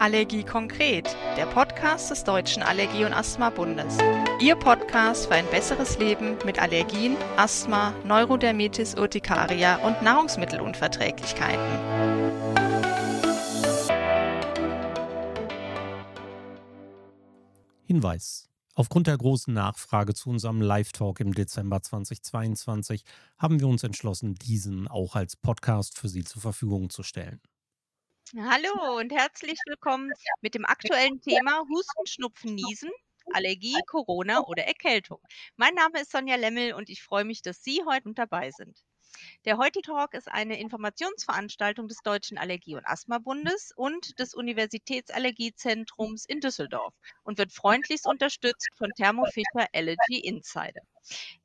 Allergie konkret, der Podcast des Deutschen Allergie- und Asthma-Bundes. Ihr Podcast für ein besseres Leben mit Allergien, Asthma, Neurodermitis Urtikaria und Nahrungsmittelunverträglichkeiten. Hinweis. Aufgrund der großen Nachfrage zu unserem Live-Talk im Dezember 2022 haben wir uns entschlossen, diesen auch als Podcast für Sie zur Verfügung zu stellen. Hallo und herzlich willkommen mit dem aktuellen Thema Husten, Schnupfen, Niesen, Allergie, Corona oder Erkältung. Mein Name ist Sonja Lemmel und ich freue mich, dass Sie heute mit dabei sind. Der heutige Talk ist eine Informationsveranstaltung des Deutschen Allergie- und Asthma-Bundes und des Universitätsallergiezentrums in Düsseldorf und wird freundlichst unterstützt von Thermo Fisher Allergy Insider.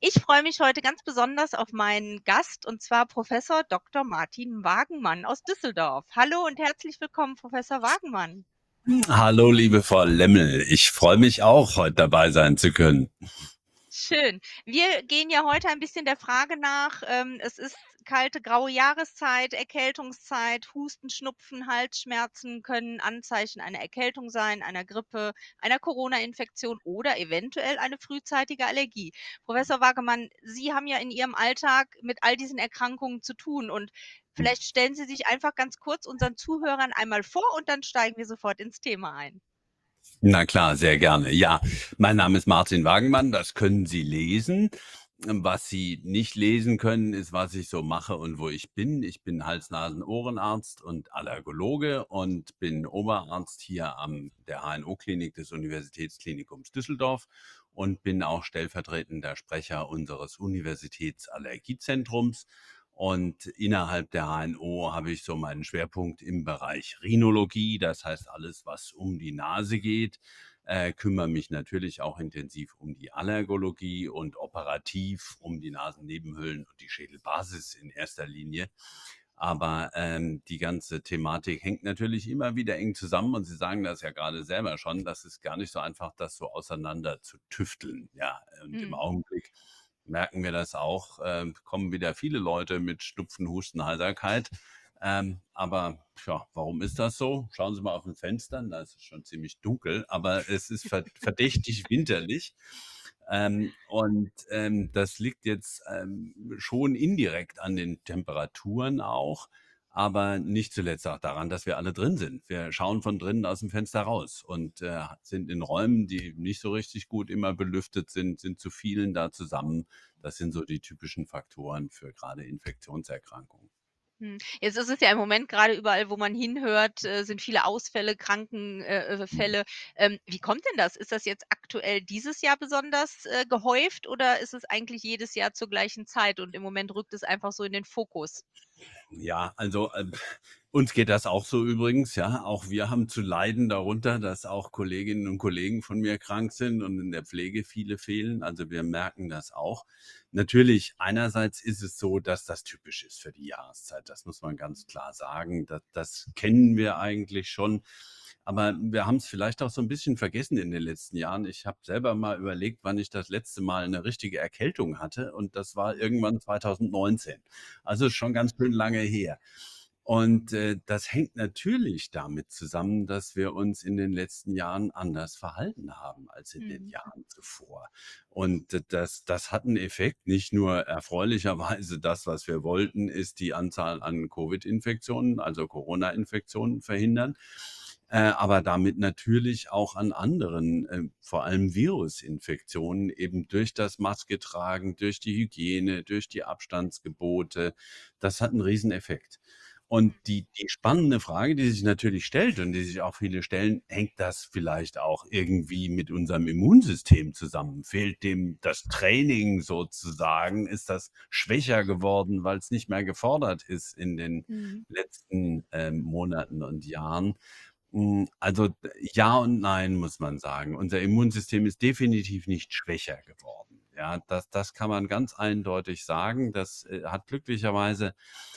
Ich freue mich heute ganz besonders auf meinen Gast und zwar Professor Dr. Martin Wagenmann aus Düsseldorf. Hallo und herzlich willkommen, Professor Wagenmann. Hallo, liebe Frau Lemmel. Ich freue mich auch, heute dabei sein zu können. Schön. Wir gehen ja heute ein bisschen der Frage nach, ähm, es ist kalte, graue Jahreszeit, Erkältungszeit, Husten, Schnupfen, Halsschmerzen können Anzeichen einer Erkältung sein, einer Grippe, einer Corona-Infektion oder eventuell eine frühzeitige Allergie. Professor Wagemann, Sie haben ja in Ihrem Alltag mit all diesen Erkrankungen zu tun und vielleicht stellen Sie sich einfach ganz kurz unseren Zuhörern einmal vor und dann steigen wir sofort ins Thema ein. Na klar, sehr gerne. Ja, mein Name ist Martin Wagenmann, das können Sie lesen. Was Sie nicht lesen können, ist, was ich so mache und wo ich bin. Ich bin Hals-Nasen-Ohrenarzt und Allergologe und bin Oberarzt hier am der HNO-Klinik des Universitätsklinikums Düsseldorf und bin auch stellvertretender Sprecher unseres Universitätsallergiezentrums und innerhalb der HNO habe ich so meinen Schwerpunkt im Bereich Rhinologie, das heißt alles, was um die Nase geht. Äh, kümmere mich natürlich auch intensiv um die Allergologie und operativ um die Nasennebenhöhlen und die Schädelbasis in erster Linie. Aber ähm, die ganze Thematik hängt natürlich immer wieder eng zusammen und Sie sagen das ja gerade selber schon, das ist gar nicht so einfach, das so auseinander zu tüfteln. Ja, und mhm. im Augenblick merken wir das auch, äh, kommen wieder viele Leute mit Schnupfen, Husten, Heiserkeit. Ähm, aber ja, warum ist das so? Schauen Sie mal auf den Fenstern, da ist es schon ziemlich dunkel, aber es ist verdächtig winterlich. Ähm, und ähm, das liegt jetzt ähm, schon indirekt an den Temperaturen auch aber nicht zuletzt auch daran, dass wir alle drin sind. Wir schauen von drinnen aus dem Fenster raus und äh, sind in Räumen, die nicht so richtig gut immer belüftet sind, sind zu vielen da zusammen. Das sind so die typischen Faktoren für gerade Infektionserkrankungen. Hm. Jetzt ist es ja im Moment gerade überall, wo man hinhört, äh, sind viele Ausfälle, Krankenfälle. Äh, äh ähm, wie kommt denn das? Ist das jetzt aktuell dieses Jahr besonders äh, gehäuft oder ist es eigentlich jedes Jahr zur gleichen Zeit und im Moment rückt es einfach so in den Fokus? Ja, also äh, uns geht das auch so übrigens, ja. Auch wir haben zu leiden darunter, dass auch Kolleginnen und Kollegen von mir krank sind und in der Pflege viele fehlen. Also wir merken das auch. Natürlich, einerseits ist es so, dass das typisch ist für die Jahreszeit. Das muss man ganz klar sagen. Das, das kennen wir eigentlich schon. Aber wir haben es vielleicht auch so ein bisschen vergessen in den letzten Jahren. Ich habe selber mal überlegt, wann ich das letzte Mal eine richtige Erkältung hatte. Und das war irgendwann 2019. Also schon ganz schön lange her. Und äh, das hängt natürlich damit zusammen, dass wir uns in den letzten Jahren anders verhalten haben als in mhm. den Jahren zuvor. Und das, das hat einen Effekt. Nicht nur erfreulicherweise das, was wir wollten, ist die Anzahl an Covid-Infektionen, also Corona-Infektionen verhindern äh, aber damit natürlich auch an anderen, äh, vor allem Virusinfektionen, eben durch das Maske tragen, durch die Hygiene, durch die Abstandsgebote. Das hat einen Rieseneffekt. Und die, die spannende Frage, die sich natürlich stellt und die sich auch viele stellen, hängt das vielleicht auch irgendwie mit unserem Immunsystem zusammen? Fehlt dem das Training sozusagen? Ist das schwächer geworden, weil es nicht mehr gefordert ist in den mhm. letzten äh, Monaten und Jahren? Hm, also ja und nein, muss man sagen. Unser Immunsystem ist definitiv nicht schwächer geworden. Ja, das, das kann man ganz eindeutig sagen. Das äh, hat glücklicherweise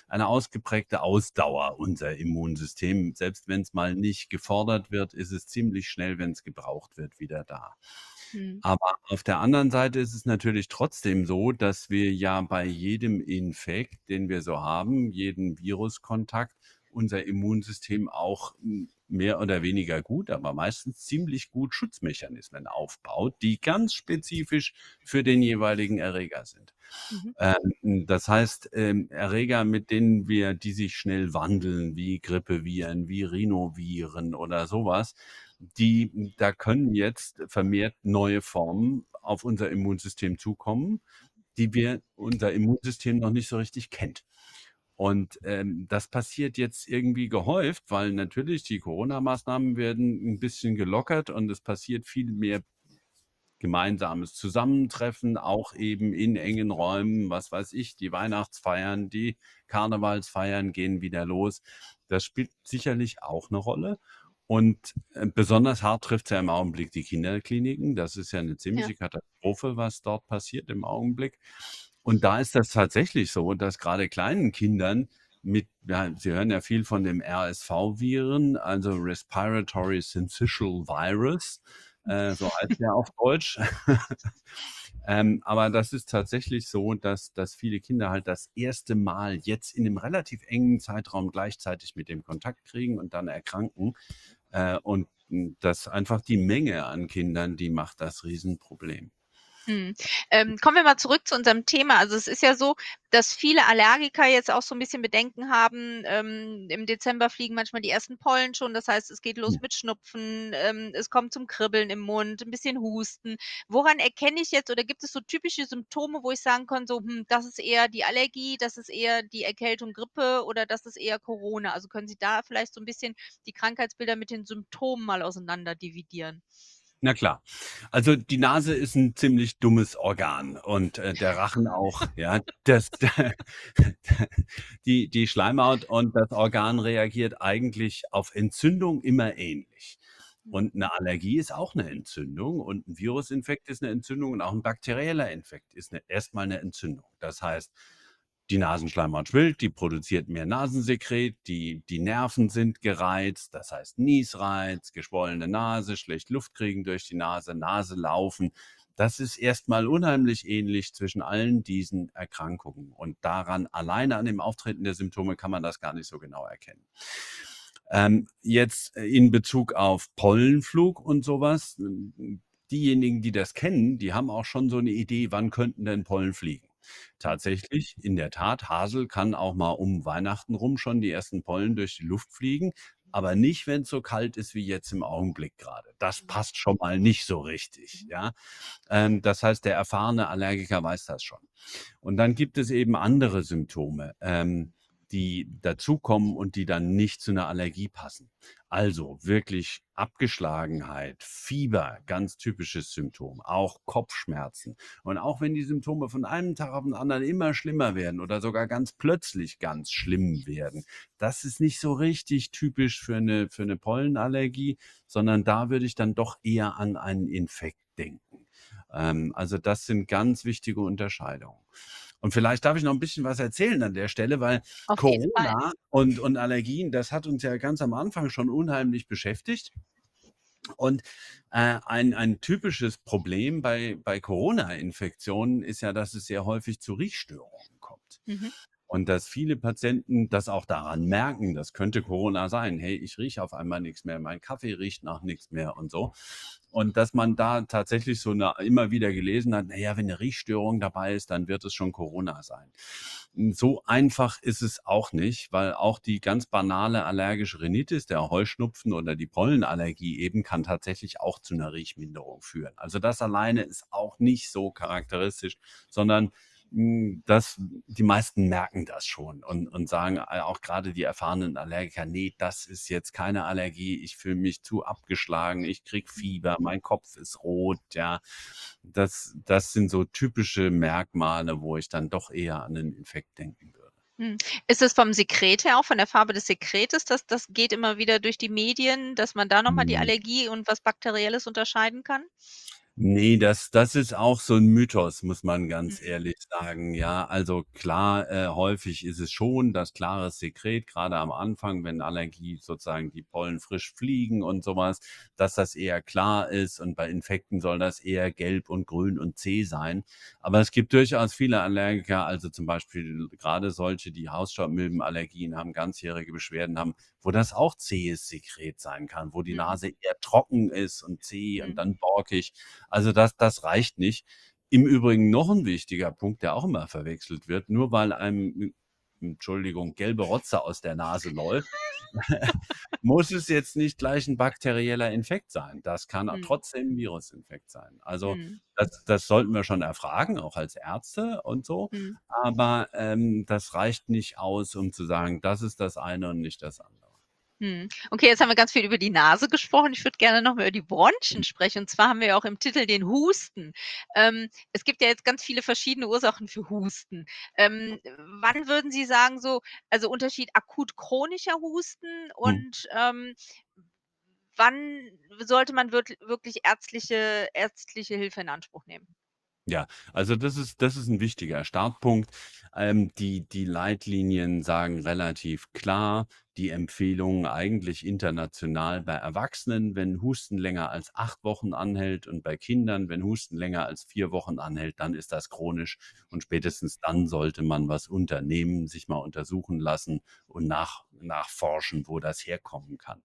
eine ausgeprägte Ausdauer, unser Immunsystem. Selbst wenn es mal nicht gefordert wird, ist es ziemlich schnell, wenn es gebraucht wird, wieder da. Mhm. Aber auf der anderen Seite ist es natürlich trotzdem so, dass wir ja bei jedem Infekt, den wir so haben, jeden Viruskontakt, unser Immunsystem auch hm, mehr oder weniger gut, aber meistens ziemlich gut Schutzmechanismen aufbaut, die ganz spezifisch für den jeweiligen Erreger sind. Mhm. Ähm, das heißt, ähm, Erreger, mit denen wir, die sich schnell wandeln, wie Grippeviren, wie Rhinoviren oder sowas, die, da können jetzt vermehrt neue Formen auf unser Immunsystem zukommen, die wir, unser Immunsystem noch nicht so richtig kennt. Und ähm, das passiert jetzt irgendwie gehäuft, weil natürlich die Corona-Maßnahmen werden ein bisschen gelockert und es passiert viel mehr gemeinsames Zusammentreffen, auch eben in engen Räumen, was weiß ich, die Weihnachtsfeiern, die Karnevalsfeiern gehen wieder los. Das spielt sicherlich auch eine Rolle. Und äh, besonders hart trifft es ja im Augenblick die Kinderkliniken. Das ist ja eine ziemliche ja. Katastrophe, was dort passiert im Augenblick. Und da ist das tatsächlich so, dass gerade kleinen Kindern mit, ja, Sie hören ja viel von dem RSV-Viren, also Respiratory Syncytial Virus, äh, so heißt der auf Deutsch. ähm, aber das ist tatsächlich so, dass, dass viele Kinder halt das erste Mal jetzt in einem relativ engen Zeitraum gleichzeitig mit dem Kontakt kriegen und dann erkranken. Äh, und das einfach die Menge an Kindern, die macht das Riesenproblem. Mhm. Ähm, kommen wir mal zurück zu unserem Thema. Also es ist ja so, dass viele Allergiker jetzt auch so ein bisschen Bedenken haben. Ähm, Im Dezember fliegen manchmal die ersten Pollen schon. Das heißt, es geht los mit Schnupfen, ähm, es kommt zum Kribbeln im Mund, ein bisschen Husten. Woran erkenne ich jetzt oder gibt es so typische Symptome, wo ich sagen kann, so, hm, das ist eher die Allergie, das ist eher die Erkältung, Grippe oder das ist eher Corona? Also können Sie da vielleicht so ein bisschen die Krankheitsbilder mit den Symptomen mal auseinander dividieren? Na klar. Also die Nase ist ein ziemlich dummes Organ und äh, der Rachen auch, ja. Das, die, die Schleimhaut und das Organ reagiert eigentlich auf Entzündung immer ähnlich. Und eine Allergie ist auch eine Entzündung und ein Virusinfekt ist eine Entzündung und auch ein bakterieller Infekt ist eine, erstmal eine Entzündung. Das heißt, die Nasenschleimhaut schwillt, die produziert mehr Nasensekret, die, die Nerven sind gereizt, das heißt Niesreiz, geschwollene Nase, schlecht Luft kriegen durch die Nase, Nase laufen. Das ist erstmal unheimlich ähnlich zwischen allen diesen Erkrankungen. Und daran, alleine an dem Auftreten der Symptome, kann man das gar nicht so genau erkennen. Ähm, jetzt in Bezug auf Pollenflug und sowas, diejenigen, die das kennen, die haben auch schon so eine Idee, wann könnten denn Pollen fliegen. Tatsächlich, in der Tat, Hasel kann auch mal um Weihnachten rum schon die ersten Pollen durch die Luft fliegen, aber nicht, wenn es so kalt ist wie jetzt im Augenblick gerade. Das mhm. passt schon mal nicht so richtig, mhm. ja. Ähm, das heißt, der erfahrene Allergiker weiß das schon. Und dann gibt es eben andere Symptome. Ähm, die dazukommen und die dann nicht zu einer Allergie passen. Also wirklich Abgeschlagenheit, Fieber, ganz typisches Symptom, auch Kopfschmerzen. Und auch wenn die Symptome von einem Tag auf den anderen immer schlimmer werden oder sogar ganz plötzlich ganz schlimm werden, das ist nicht so richtig typisch für eine, für eine Pollenallergie, sondern da würde ich dann doch eher an einen Infekt denken. Ähm, also das sind ganz wichtige Unterscheidungen. Und vielleicht darf ich noch ein bisschen was erzählen an der Stelle, weil Auf Corona und, und Allergien, das hat uns ja ganz am Anfang schon unheimlich beschäftigt. Und äh, ein, ein typisches Problem bei, bei Corona-Infektionen ist ja, dass es sehr häufig zu Riechstörungen kommt. Mhm. Und dass viele Patienten das auch daran merken, das könnte Corona sein. Hey, ich rieche auf einmal nichts mehr, mein Kaffee riecht nach nichts mehr und so. Und dass man da tatsächlich so eine, immer wieder gelesen hat, naja, wenn eine Riechstörung dabei ist, dann wird es schon Corona sein. So einfach ist es auch nicht, weil auch die ganz banale allergische Rhinitis, der Heuschnupfen oder die Pollenallergie eben kann tatsächlich auch zu einer Riechminderung führen. Also das alleine ist auch nicht so charakteristisch, sondern dass die meisten merken das schon und, und sagen äh, auch gerade die erfahrenen Allergiker, nee, das ist jetzt keine Allergie, ich fühle mich zu abgeschlagen, ich krieg Fieber, mein Kopf ist rot, ja. Das, das sind so typische Merkmale, wo ich dann doch eher an den Infekt denken würde. Hm. Ist es vom Sekret her auch, von der Farbe des Sekretes, dass das geht immer wieder durch die Medien, dass man da nochmal die hm. Allergie und was Bakterielles unterscheiden kann? Ne, das das ist auch so 'n Mythos, muss man ganz Mhm. ehrlich sagen, ja. Also klar, äh, häufig ist es schon das klare Sekret, grade am Anfang, wenn Allergie sozusagen die Pollen frisch fliegen und so was, dass das eher klar ist und bei Infekten soll das eher gelb und grün und zäh sein. Aber es gibt durchaus viele Allergiker, also zum Beispiel grade solche, die Hausstaubmilbenallergien haben, ganzjährige Beschwerden haben, wo das auch zähes Sekret sein kann, wo die Mhm. Nase eher trocken ist und zäh und Mhm. dann borkig. Also das das reicht nicht. Im Übrigen noch 'n wichtiger Punkt, der auch immer verwechselt wird, nur weil einem, Entschuldigung, gelbe Rotze aus der Nase läuft, muss es jetzt nicht gleich 'n bakterieller Infekt sein. Das kann Mhm. trotzdem 'n Virusinfekt sein. Also, Mhm. das das sollten wir schon erfragen, auch als Ärzte und so, Mhm. aber, ähm, das reicht nicht aus, um zu sagen, das ist das eine und nicht das andere. Mhm. Okay, jetzt haben wir ganz viel über die Nase gesprochen. Ich würde gerne noch mal über die. Bronchien sprechen. Und zwar haben wir ja auch im Titel den Husten. Ähm, es gibt ja jetzt ganz viele verschiedene Ursachen für Husten. Ähm, wann würden Sie sagen so also Unterschied akut-chronischer Husten Mhm. und, ähm, wann sollte man wirkl wirklich ärztliche ärztliche Hilfe in Anspruch nehmen? Ja, also das ist das ist 'n wichtiger Startpunkt. Ähm, die die Leitlinien sagen relativ klar die Empfehlungen eigentlich international bei Erwachsenen, wenn Husten länger als 8 Wochen anhält und bei Kindern, wenn Husten länger als 4 Wochen anhält, dann ist das chronisch und spätestens dann sollte man was unternehmen, sich mal untersuchen lassen und nach nachforschen, wo das herkommen kann.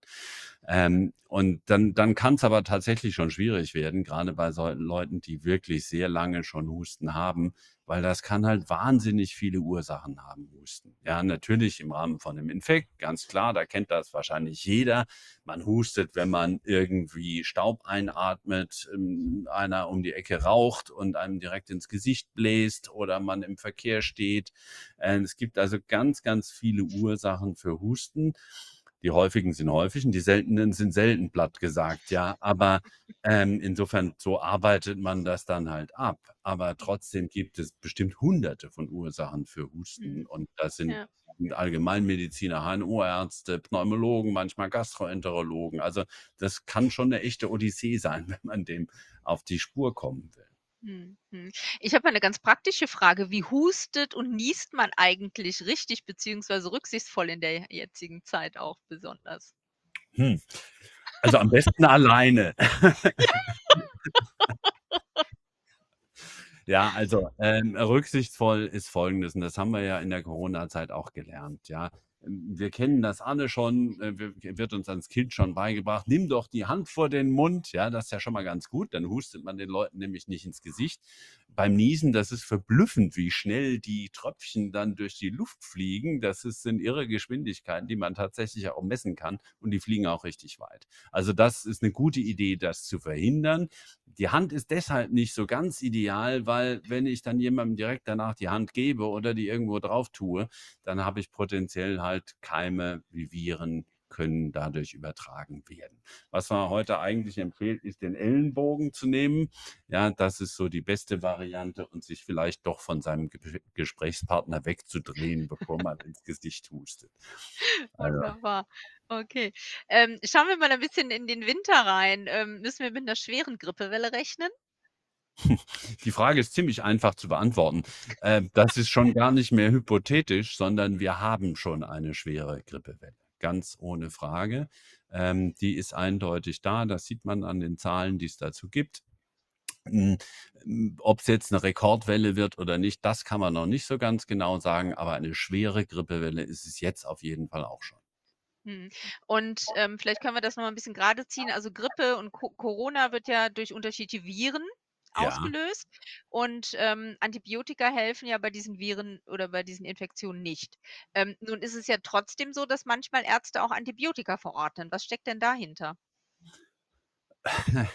Ähm, und dann dann kann's aber tatsächlich schon schwierig werden, grade bei solchen Leuten, die wirklich sehr lange schon Husten haben, weil das kann halt wahnsinnig viele Ursachen haben, Husten. Ja, natürlich im Rahmen von 'nem Infekt, ganz klar, da kennt das wahrscheinlich jeder. Man hustet, wenn man irgendwie Staub einatmet, ähm, einer um die Ecke raucht und einem direkt ins Gesicht bläst oder man im Verkehr steht. Äh, es gibt also ganz, ganz viele Ursachen für Husten. Die häufigen sind häufig und die seltenen sind selten, platt gesagt, ja. Aber, ähm, insofern, so arbeitet man das dann halt ab. Aber trotzdem gibt es bestimmt Hunderte von Ursachen für Husten Mhm. und das sind Ja. Allgemeinmediziner, HNO-Ärzte, Pneumologen, manchmal Gastroenterologen. Also, das kann schon 'ne echte Odyssee sein, wenn man dem auf die Spur kommen will. Ich habe mal 'ne ganz praktische Frage. Wie hustet und niest man eigentlich richtig beziehungsweise rücksichtsvoll in der jetzigen Zeit auch besonders? Hm, also am besten alleine. Ja, also, ähm, rücksichtsvoll ist Folgendes und das haben wir ja in der Corona-Zeit auch gelernt, ja. Ähm, wir kennen das alle schon, äh, wir wird uns als Kind schon beigebracht: „Nimm doch die Hand vor den Mund“, ja, das ist ja schon mal ganz gut, dann hustet man den Leuten nämlich nicht ins Gesicht. Beim Niesen, das ist verblüffend, wie schnell die Tröpfchen dann durch die Luft fliegen. Das ist sind irre Geschwindigkeiten, die man tatsächlich auch messen kann und die fliegen auch richtig weit. Also, das ist 'ne gute Idee, das zu verhindern. Die Hand ist deshalb nicht so ganz ideal, weil wenn ich dann jemandem direkt danach die Hand gebe oder die irgendwo drauf tue, dann habe ich potenziell halt Keime wie Viren können dadurch übertragen werden. Was man heute eigentlich empfiehlt, ist den Ellenbogen zu nehmen. Ja, das ist so die beste Variante und sich vielleicht doch von seinem Gep Gesprächspartner wegzudrehen, bevor man ins Gesicht hustet. Also Wunderbar. Okay. Ähm, schauen wir mal ein bisschen in den Winter rein. Ähm, müssen wir mit 'ner schweren Grippewelle rechnen? Die Frage ist ziemlich einfach zu beantworten. Ähm, das ist schon gar nicht mehr hypothetisch, sondern wir haben schon eine schwere Grippewelle, ganz ohne Frage. Ähm, die ist eindeutig da. Das sieht man an den Zahlen, die es dazu gibt. Hm, hm, ob's jetzt 'ne Rekordwelle wird oder nicht, das kann man noch nicht so ganz genau sagen, aber eine schwere Grippewelle ist es jetzt auf jeden Fall auch schon. Mhm. Und, ähm, vielleicht können wir das noch mal 'n bisschen gerade ziehen. Also, Grippe und Co Corona wird ja durch unterschiedliche Viren Ja. ausgelöst und, ähm, Antibiotika helfen ja bei diesen Viren oder bei diesen Infektionen nicht. Ähm, nun ist es ja trotzdem so, dass manchmal Ärzte auch Antibiotika verordnen. Was steckt denn dahinter?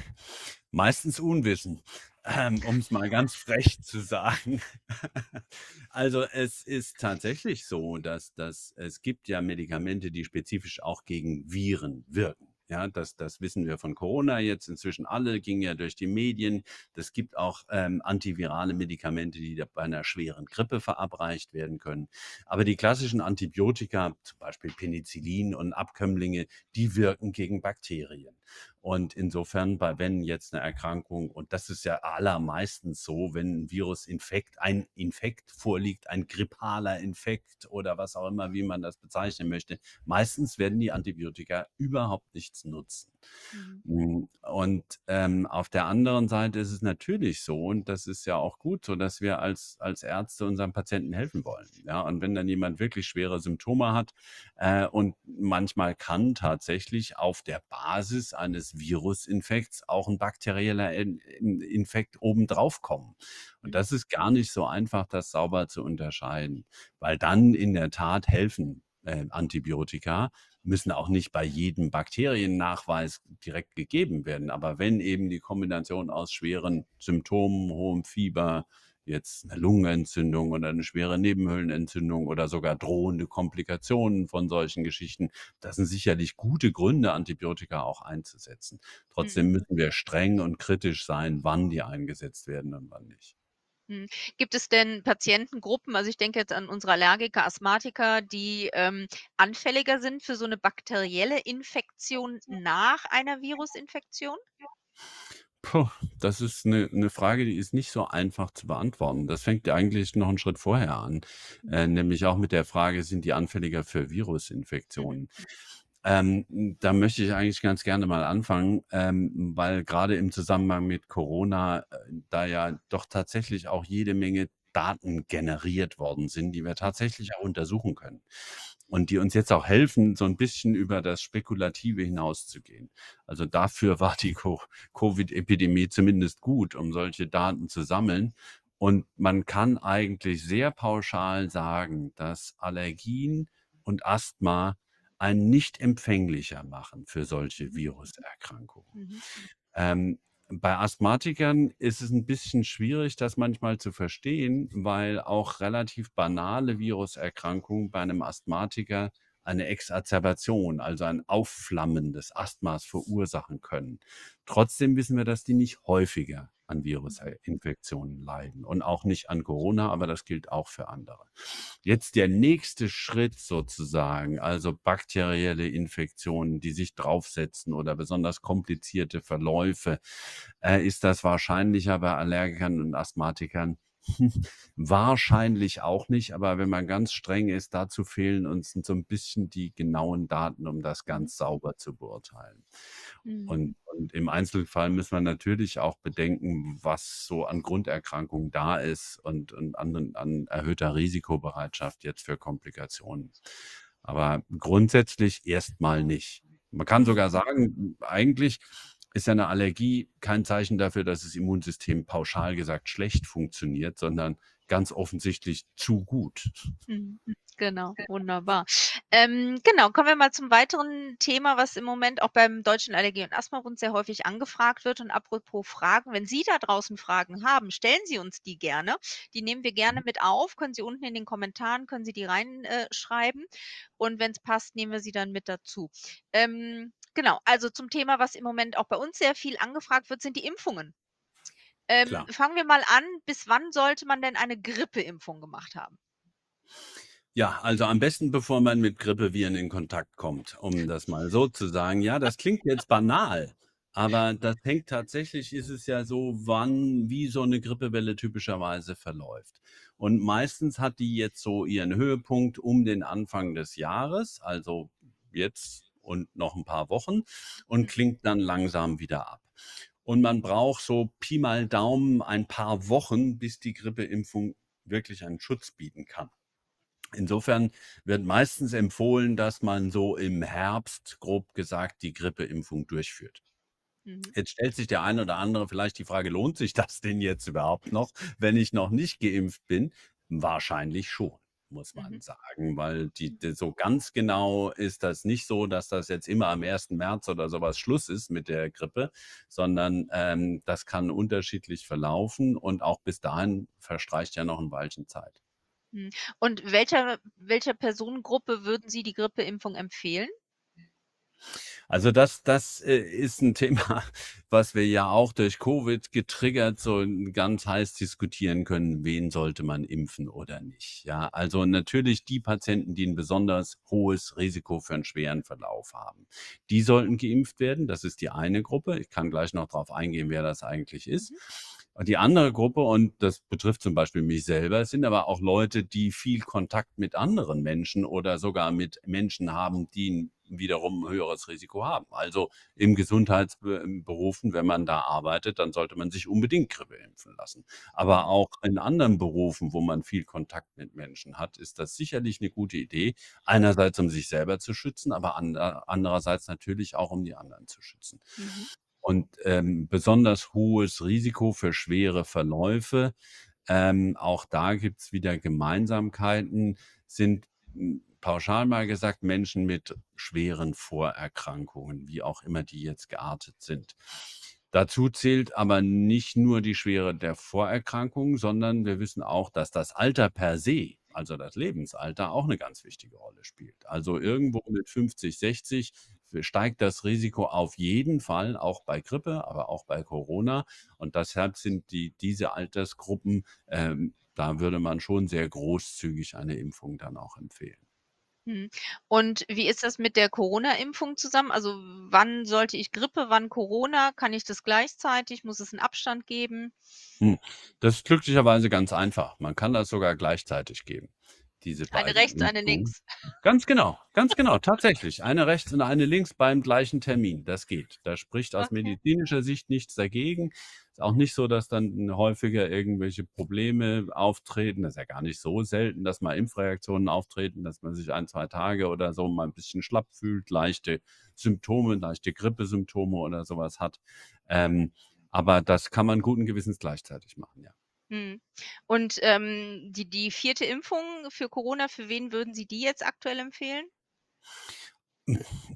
Meistens Unwissen, ähm, um's mal ganz frech zu sagen. Also, es ist tatsächlich so, dass dass es gibt ja Medikamente, die spezifisch auch gegen Viren wirken. Ja, das das wissen wir von Corona jetzt inzwischen alle, ging ja durch die Medien. Es gibt auch, ähm, antivirale Medikamente, die bei 'ner schweren Grippe verabreicht werden können. Aber die klassischen Antibiotika, zum Beispiel Penicillin und Abkömmlinge, die wirken gegen Bakterien. Und insofern, bei wenn jetzt eine Erkrankung, und das ist ja allermeistens so, wenn ein Virusinfekt, ein Infekt vorliegt, ein grippaler Infekt oder was auch immer, wie man das bezeichnen möchte, meistens werden die Antibiotika überhaupt nichts nutzen. Mhm. Hm, und, ähm, auf der anderen Seite ist es natürlich so, und das ist ja auch gut so, dass wir als als Ärzte unseren Patienten helfen wollen, ja? Und wenn dann jemand wirklich schwere Symptome hat, äh, und manchmal kann tatsächlich auf der Basis eines Virusinfekts auch ein bakterieller In In Infekt obendrauf kommen. Und das ist gar nicht so einfach, das sauber zu unterscheiden, weil dann in der Tat helfen, äh, Antibiotika, müssen auch nicht bei jedem Bakteriennachweis direkt gegeben werden. Aber wenn eben die Kombination aus schweren Symptomen, hohem Fieber, jetzt 'ne Lungenentzündung oder eine schwere Nebenhöhlenentzündung oder sogar drohende Komplikationen von solchen Geschichten, das sind sicherlich gute Gründe, Antibiotika auch einzusetzen. Mhm. Trotzdem müssen wir streng und kritisch sein, wann die eingesetzt werden und wann nicht. Mhm. Gibt es denn Patientengruppen also, ich denke jetzt an unsere Allergiker, Asthmatiker, die, ähm, anfälliger sind für so 'ne bakterielle Infektion nach einer Virusinfektion? Puh, das ist 'ne 'ne Frage, die ist nicht so einfach zu beantworten. Das fängt ja eigentlich noch 'n Schritt vorher an, Mhm. äh, nämlich auch mit der Frage: „Sind die anfälliger für Mhm. Virusinfektionen?“ Ähm, hm, da möchte ich eigentlich ganz gerne mal anfangen, ähm, weil grade im Zusammenhang mit Corona, äh, da ja doch tatsächlich auch jede Menge Daten generiert worden sind, die wir Mhm. tatsächlich auch untersuchen können und die uns jetzt auch helfen, so 'n bisschen über das Spekulative hinauszugehen. Also, dafür war die Co Covid-Epidemie zumindest gut, um solche Daten zu sammeln. Und man kann eigentlich sehr pauschal sagen, dass Allergien und Asthma einen nicht empfänglicher machen für solche Mhm. Viruserkrankungen. Mhm. Ähm, bei Asthmatikern ist es 'n bisschen schwierig, das manchmal zu verstehen, weil auch relativ banale Viruserkrankungen bei 'nem Asthmatiker eine Exazerbation, also ein Aufflammen des Asthmas verursachen können. Trotzdem wissen wir, dass die nicht häufiger an Mhm. äh, Infektionen leiden und auch nicht an Corona, aber das gilt auch für andere. Jetzt der nächste Schritt sozusagen, also bakterielle Infektionen, die sich draufsetzen oder besonders komplizierte Verläufe, äh, ist das wahrscheinlicher bei Allergikern und Asthmatikern? Wahrscheinlich auch nicht, aber wenn man ganz streng ist, dazu fehlen uns so 'n bisschen die genauen Daten, um das ganz sauber zu beurteilen. Mhm. Und und im Einzelfall muss man natürlich auch bedenken, was so an Grunderkrankungen da ist und und an an erhöhter Risikobereitschaft jetzt für Komplikationen. Aber grundsätzlich erst mal nicht. Man kann sogar sagen, eigentlich ist ja 'ne Allergie kein Zeichen dafür, dass das Immunsystem pauschal gesagt schlecht funktioniert, sondern ganz offensichtlich zu gut. Mhm. Genau, wunderbar. Ähm, genau, kommen wir mal zum weiteren Thema, was im Moment auch beim Deutschen Allergie und Asthmabund sehr häufig angefragt wird. Und apropos Fragen, wenn Sie da draußen Fragen haben, stellen Sie uns die gerne. Die nehmen wir gerne Mhm. mit auf. Können Sie unten in den Kommentaren können Sie die rein äh, schreiben und wenn's passt, nehmen wir sie dann mit dazu. Ähm, genau, also zum Thema, was im Moment auch bei uns sehr viel angefragt wird, sind die Impfungen. Ähm, fangen wir mal an, bis wann sollte man denn eine Grippeimpfung gemacht haben? Ja, also am besten, bevor man mit Grippeviren in Kontakt kommt, um das mal so zu sagen. Ja, das klingt jetzt banal, aber das hängt tatsächlich ist es ja so, wann wie so 'ne Grippewelle typischerweise verläuft. Und meistens hat die jetzt so ihren Höhepunkt um den Anfang des Jahres, also jetzt und noch 'n paar Wochen und Mhm. klingt dann langsam wieder ab. Und man braucht so Pi mal Daumen ein paar Wochen, bis die Grippeimpfung wirklich einen Schutz bieten kann. Insofern wird meistens empfohlen, dass man so im Herbst, grob gesagt, die Grippeimpfung durchführt. Mhm. Jetzt stellt sich der eine oder andere vielleicht die Frage: „Lohnt sich das denn jetzt überhaupt noch, wenn ich noch nicht geimpft bin?“ Wahrscheinlich schon, muss Mhm. man sagen, weil die Mhm. d so ganz genau ist das nicht so, dass das jetzt immer am 1. März oder so was Schluss ist mit der Grippe, sondern, ähm, das kann unterschiedlich verlaufen und auch bis dahin verstreicht ja noch 'n Weilchen Zeit. Mhm. Und welcher welcher Personengruppe würden Sie die Grippeimpfung empfehlen? Also das das, äh, ist 'n Thema, was wir ja auch durch Covid getriggert so ganz heiß diskutieren können: Wen sollte man impfen oder nicht, ja? Also, natürlich die Patienten, die 'n besonders hohes Risiko für 'n schweren Verlauf haben. Die sollten geimpft werden. Das ist die eine Gruppe. Ich kann gleich noch drauf eingehen, wer das eigentlich ist. Mhm. Und die andere Gruppe, und das betrifft zum Beispiel mich selber, sind aber auch Leute, die viel Kontakt mit anderen Menschen oder sogar mit Menschen haben, die 'n wiederum 'n höheres Risiko haben. Also, im Gesundheitsbe Berufen, wenn man da arbeitet, dann sollte man sich unbedingt Grippe impfen lassen. Aber Mhm. auch in anderen Berufen, wo man viel Kontakt mit Menschen hat, ist das sicherlich 'ne gute Idee. Einerseits, um sich selber zu schützen, aber ander andererseits natürlich auch, um die anderen zu schützen. Mhm. Und, ähm, besonders hohes Risiko für schwere Verläufe, ähm, auch da gibt's wieder Gemeinsamkeiten, sind, hm, pauschal mal gesagt, Menschen mit schweren Vorerkrankungen, wie auch immer die jetzt geartet sind. Dazu zählt aber nicht nur die Schwere der Vorerkrankungen, sondern wir wissen auch, dass das Alter per se, also das Lebensalter, auch 'ne ganz wichtige Rolle spielt. Also, irgendwo mit 50, 60 f steigt das Risiko auf jeden Fall, auch bei Grippe, aber auch bei Corona. Und deshalb sind die diese Altersgruppen ähm, da würde man schon sehr großzügig eine Impfung dann auch empfehlen. Mhm. Und wie ist das mit der Corona-Impfung zusammen? Also, wann sollte ich Grippe, wann Corona? Kann ich das gleichzeitig? Muss es 'n Abstand geben? Hm, das ist glücklicherweise ganz einfach. Man kann das sogar gleichzeitig geben, diese Eine beiden rechts, eine Impfungen. links. Ganz genau, ganz genau, tatsächlich. Eine rechts und eine links beim gleichen Termin. Das geht. Da spricht aus Okay. medizinischer Sicht nichts dagegen. Ist auch nicht so, dass dann häufiger irgendwelche Probleme auftreten. Das ist ja gar nicht so selten, dass mal Impfreaktionen auftreten, dass man sich 1, 2 Tage oder so mal 'n bisschen schlapp fühlt, leichte Symptome, leichte Grippesymptome oder so was hat. Ähm, aber das kann man guten Gewissens gleichzeitig machen, ja. Mhm. Und, ähm, die die 4. Impfung für Corona, für wen würden Sie die jetzt aktuell empfehlen?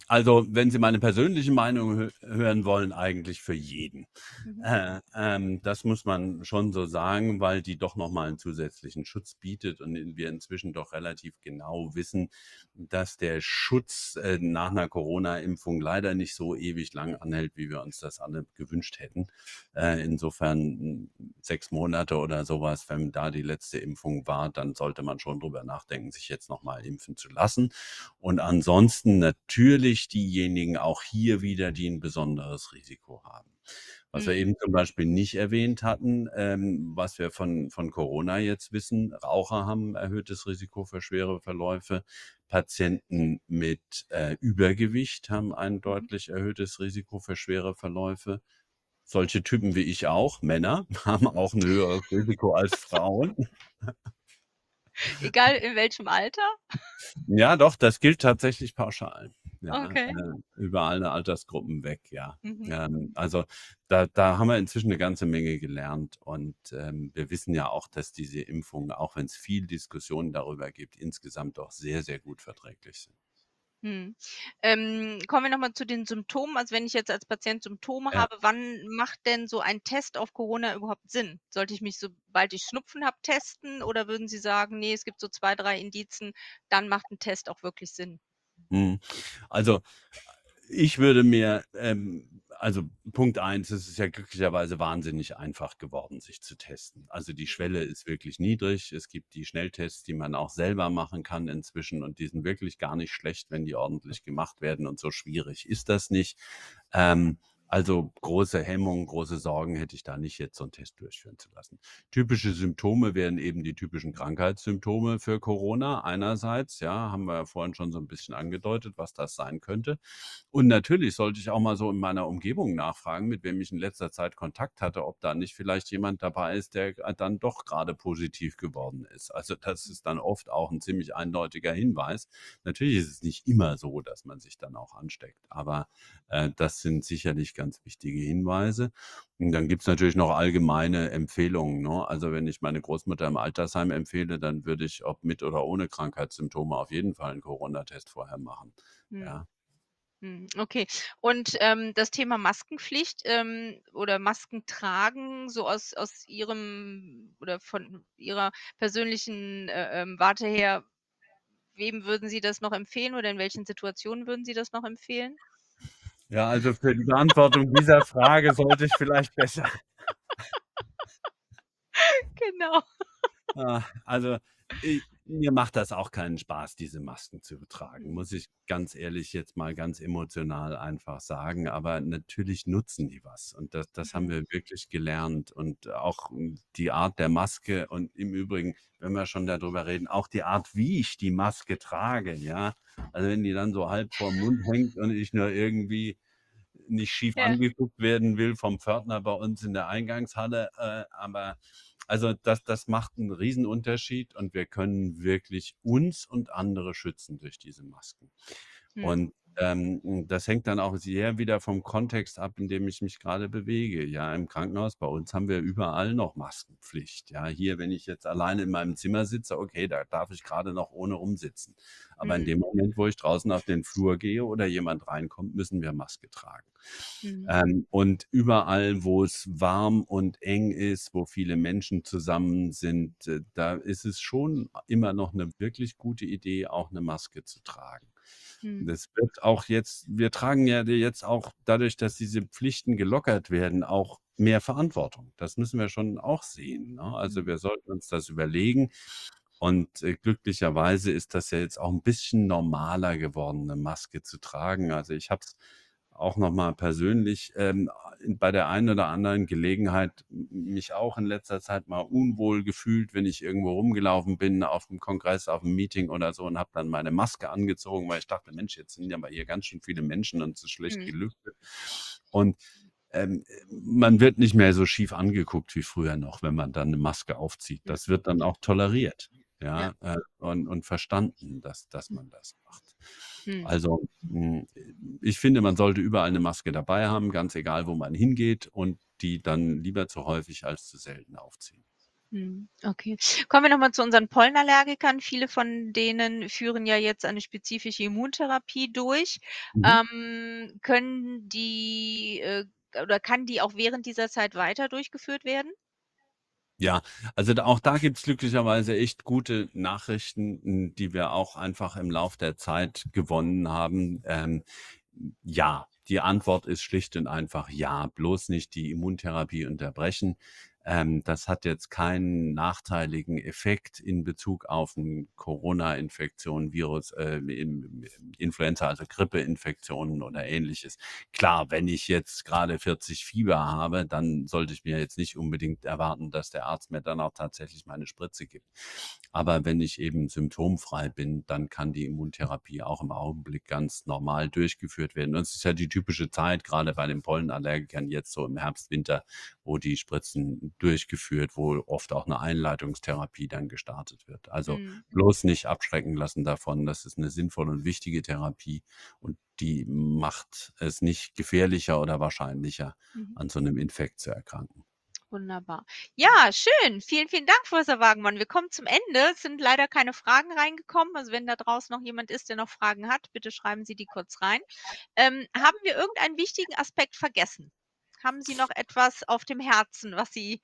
Also, wenn Sie meine persönliche Meinung hö hören wollen, eigentlich für jeden. Mhm. Äh, ähm, das muss man schon so sagen, weil die doch noch mal 'n zusätzlichen Schutz bietet und wir inzwischen doch relativ genau wissen, dass der Schutz, äh, nach 'ner Corona-Impfung leider nicht so ewig lang anhält, wie wir uns das alle gewünscht hätten. Äh, insofern, hm, 6 Monate oder so was, wenn da die letzte Impfung war, dann sollte man schon drüber nachdenken, sich jetzt noch mal impfen zu lassen. Und ansonsten natürlich diejenigen auch hier wieder, die 'n besonderes Risiko haben. Was wir Mhm. eben zum Beispiel nicht erwähnt hatten, ähm, was wir von von Corona jetzt wissen: Raucher haben erhöhtes Risiko für schwere Verläufe. Patienten mit, äh, Übergewicht haben ein Mhm. deutlich erhöhtes Risiko für schwere Verläufe. Solche Typen wie ich auch, Männer, haben auch 'n höheres Risiko als Frauen. Egal in welchem Alter? Ja, doch, das gilt tatsächlich pauschal. Ja, Okay. äh, über alle Altersgruppen weg, ja. Mhm. Ähm, also, da da haben wir inzwischen 'ne ganze Menge gelernt und, ähm, wir wissen ja auch, dass diese Impfungen, auch wenn's viel Diskussion darüber gibt, insgesamt doch sehr, sehr gut verträglich sind. Mhm. Ähm, kommen wir noch mal zu den Symptomen. Also, wenn ich jetzt als Patient Symptome Ja. habe, wann macht denn so ein Test auf Corona überhaupt Sinn? Sollte ich mich, sobald ich Schnupfen habe, testen oder würden Sie sagen: „Ne, es gibt so 2, 3 Indizien, dann macht 'n Test auch wirklich Sinn?“ Mhm. Also, ich würde mir, ähm also, Punkt 1, es ist ja glücklicherweise wahnsinnig einfach geworden, sich zu testen. Also, die Mhm. Schwelle ist wirklich niedrig. Es gibt die Schnelltests, die man auch selber machen kann inzwischen und die sind wirklich gar nicht schlecht, wenn die ordentlich gemacht werden und so schwierig ist das nicht. Ähm, also, große Hemmungen, große Sorgen hätte ich da nicht, jetzt so 'n Test durchführen zu lassen. Typische Symptome wären eben die typischen Krankheitssymptome für Corona einerseits, ja, haben wir ja vorhin schon so 'n bisschen angedeutet, was das sein könnte. Und natürlich sollte ich auch mal so in meiner Umgebung nachfragen, mit wem ich in letzter Zeit Kontakt hatte, ob da nicht vielleicht jemand dabei ist, der g dann doch grade positiv geworden ist. Also, das ist dann oft auch 'n ziemlich eindeutiger Hinweis. Natürlich ist es nicht immer so, dass man sich dann auch ansteckt, aber, äh, das sind sicherlich ganz wichtige Hinweise. Und dann gibt's natürlich noch allgemeine Empfehlungen, ne? Also, wenn ich meine Großmutter im Altersheim empfehle, dann würde ich, ob mit oder ohne Krankheitssymptome, auf jeden Fall 'n Coronatest vorher machen, Mhm. ja. Mhm, okay. Und, ähm, das Thema Maskenpflicht, ähm, oder Masken tragen, so aus aus Ihrem oder von Ihrer persönlichen, äh, ähm, Warte her, wem würden Sie das noch empfehlen oder in welchen Situationen würden Sie das noch empfehlen? Ja, also für die Beantwortung dieser Frage sollte ich vielleicht besser Genau. Ah, also, i mir macht das auch keinen Spaß, diese Masken zu tragen, Mhm. muss ich ganz ehrlich jetzt mal ganz emotional einfach sagen. Aber natürlich nutzen die was und das das haben Mhm. wir wirklich gelernt und auch, hm, die Art der Maske und im Übrigen, wenn wir schon dadrüber reden, auch die Art, wie ich die Maske trage, ja? Also, wenn die dann so halb vorm Mund hängt und ich nur irgendwie nicht schief Ja. angeguckt werden will vom Pförtner bei uns in der Eingangshalle, äh, aber also, das das macht 'n Riesenunterschied und wir können wirklich uns und andere schützen durch diese Masken. Mhm. Und, ähm, hm, das hängt dann auch sehr wieder vom Kontext ab, in dem ich mich grade bewege. Ja, im Krankenhaus bei uns haben wir überall noch Maskenpflicht. Ja, hier, wenn ich jetzt alleine in meinem Zimmer sitze, okay, da darf ich grade noch ohne rumsitzen. Aber in Mhm. dem Moment, wo ich draußen auf den Flur gehe oder jemand reinkommt, müssen wir Maske tragen. Mhm. Ähm, und überall, wo es warm und eng ist, wo viele Menschen zusammen sind, äh, da ist es schon immer noch 'ne wirklich gute Idee, auch 'ne Maske zu tragen. Mhm. Das wird auch jetzt wir tragen ja jetzt auch dadurch, dass diese Pflichten gelockert werden, auch mehr Verantwortung. Das müssen wir schon auch sehen, ne? Also, Mhm. wir sollten uns das überlegen und, äh, glücklicherweise ist das ja jetzt auch 'n bisschen normaler geworden, 'ne Maske zu tragen. Also, ich habe es auch noch mal persönlich, ähm, bei der einen oder anderen Gelegenheit mich auch in letzter Zeit mal unwohl gefühlt, wenn ich irgendwo rumgelaufen bin auf'm Kongress, auf'm Meeting oder so und habe dann meine Maske angezogen, weil ich dachte: „Mensch, jetzt sind ja mal hier ganz schön viele Menschen und es ist schlecht Mhm. gelüftet.“ Und, ähm, man wird nicht mehr so schief angeguckt wie früher noch, wenn man dann 'ne Maske aufzieht. Das wird dann auch toleriert, Ja. ja, äh, und und verstanden, dass dass man das macht. Mhm. Also, hm, ich finde, man sollte überall 'ne Maske dabei haben, ganz egal, wo man hingeht und die dann lieber zu häufig als zu selten aufziehen. Mhm, okay. Kommen wir noch mal zu unseren Pollenallergikern. Viele von denen führen ja jetzt eine spezifische Immuntherapie durch. Mhm. Ähm, können die, äh oder kann die auch während dieser Zeit weiter durchgeführt werden? Ja, also auch da gibt's glücklicherweise echt gute Nachrichten, die wir auch einfach im Lauf der Zeit gewonnen haben. Ähm, ja, die Antwort ist schlicht und einfach ja, bloß nicht die Immuntherapie unterbrechen. Ähm, das hat jetzt keinen nachteiligen Effekt in Bezug auf 'n Corona-Infektion, Virus, äh, Influenza, also Grippeinfektionen oder Ähnliches. Klar, wenn ich jetzt grade 40 Fieber habe, dann sollte ich mir jetzt nicht unbedingt erwarten, dass der Arzt mir dann auch tatsächlich meine Spritze gibt. Aber wenn ich eben symptomfrei bin, dann kann die Immuntherapie auch im Augenblick ganz normal durchgeführt werden. Und es ist ja die typische Zeit, grade bei den Pollenallergikern jetzt so im Herbst, Winter, wo die Spritzen durchgeführt wo oft auch 'ne Einleitungstherapie dann gestartet wird. Also, Mhm. bloß nicht abschrecken lassen davon. Das ist 'ne sinnvolle und wichtige Therapie und die macht es nicht gefährlicher oder wahrscheinlicher, Mhm. an so 'nem Infekt zu erkranken. Wunderbar. Ja, schön. Vielen, vielen Dank, Professor Wagemann. Wir kommen zum Ende. Es sind leider keine Fragen reingekommen. Also, wenn da draußen noch jemand ist, der noch Fragen hat, bitte schreiben Sie die kurz rein. Ähm, haben wir irgendeinen wichtigen Aspekt vergessen? Haben Sie noch etwas auf dem Herzen, was Sie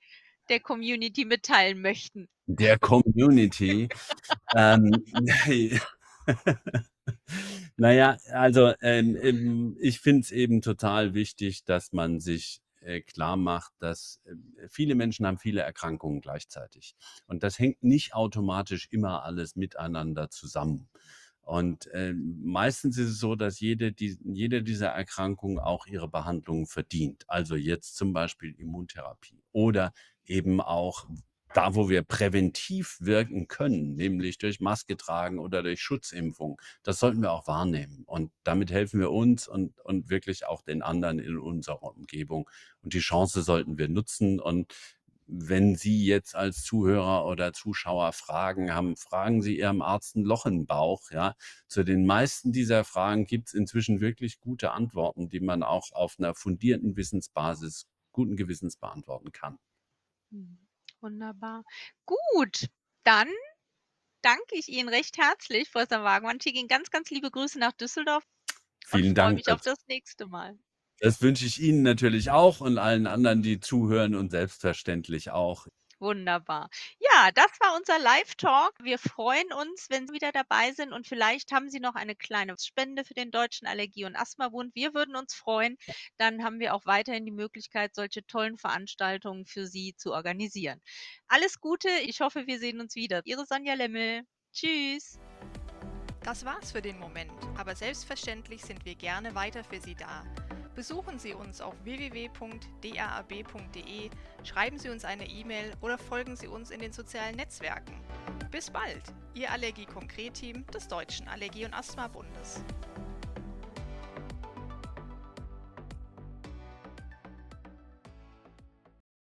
der Community mitteilen möchten? Der Community? Ähm, na ja, also, ähm, ähm, ich finde es eben total wichtig, dass man sich, äh, klarmacht, dass, ähm, viele Menschen haben viele Erkrankungen gleichzeitig. Und das hängt nicht automatisch immer alles miteinander zusammen. Und, ähm, meistens ist es so, dass jede die jede dieser Erkrankungen auch ihre Behandlung verdient. Also, jetzt zum Beispiel Immuntherapie oder eben auch da, wo wir präventiv wirken können, nämlich durch Maske tragen oder durch Schutzimpfung. Das sollten wir auch wahrnehmen. Und damit helfen wir uns und und wirklich auch den anderen in unserer Umgebung. Und die Chance sollten wir nutzen. Und wenn Sie jetzt als Zuhörer oder Zuschauer Fragen haben, fragen Sie Ihrem Arzt 'n Loch im Bauch, ja? Zu den meisten dieser Fragen gibt's inzwischen wirklich gute Antworten, die man auch auf 'ner fundierten Wissensbasis guten Gewissens beantworten kann. Mhm, wunderbar. Gut, dann danke ich Ihnen recht herzlich, Professor Wagemann. Schicke Ihnen ganz, ganz liebe Grüße nach Düsseldorf Vielen freue Dank mich auf das nächste Mal. Das wünsche ich Ihnen natürlich auch und allen anderen, die zuhören und selbstverständlich auch. Wunderbar. Ja, das war unser Live-Talk. Wir freuen uns, wenn Sie wieder dabei sind und vielleicht haben Sie noch eine kleine Spende für den Deutschen Allergie- und Asthmabund. Wir würden uns freuen. Dann haben wir auch weiterhin die Möglichkeit, solche tollen Veranstaltungen für Sie zu organisieren. Alles Gute. Ich hoffe, wir sehen uns wieder. Ihre Sonja Lemmel. Tschüss. Das war's für den Moment, aber selbstverständlich sind wir gerne weiter für Sie da. Besuchen Sie uns auf www.daab.de, schreiben Sie uns eine E-Mail oder folgen Sie uns in den sozialen Netzwerken. Bis bald, Ihr Allergie-Konkret-Team des Deutschen Allergie- und Asthma-Bundes.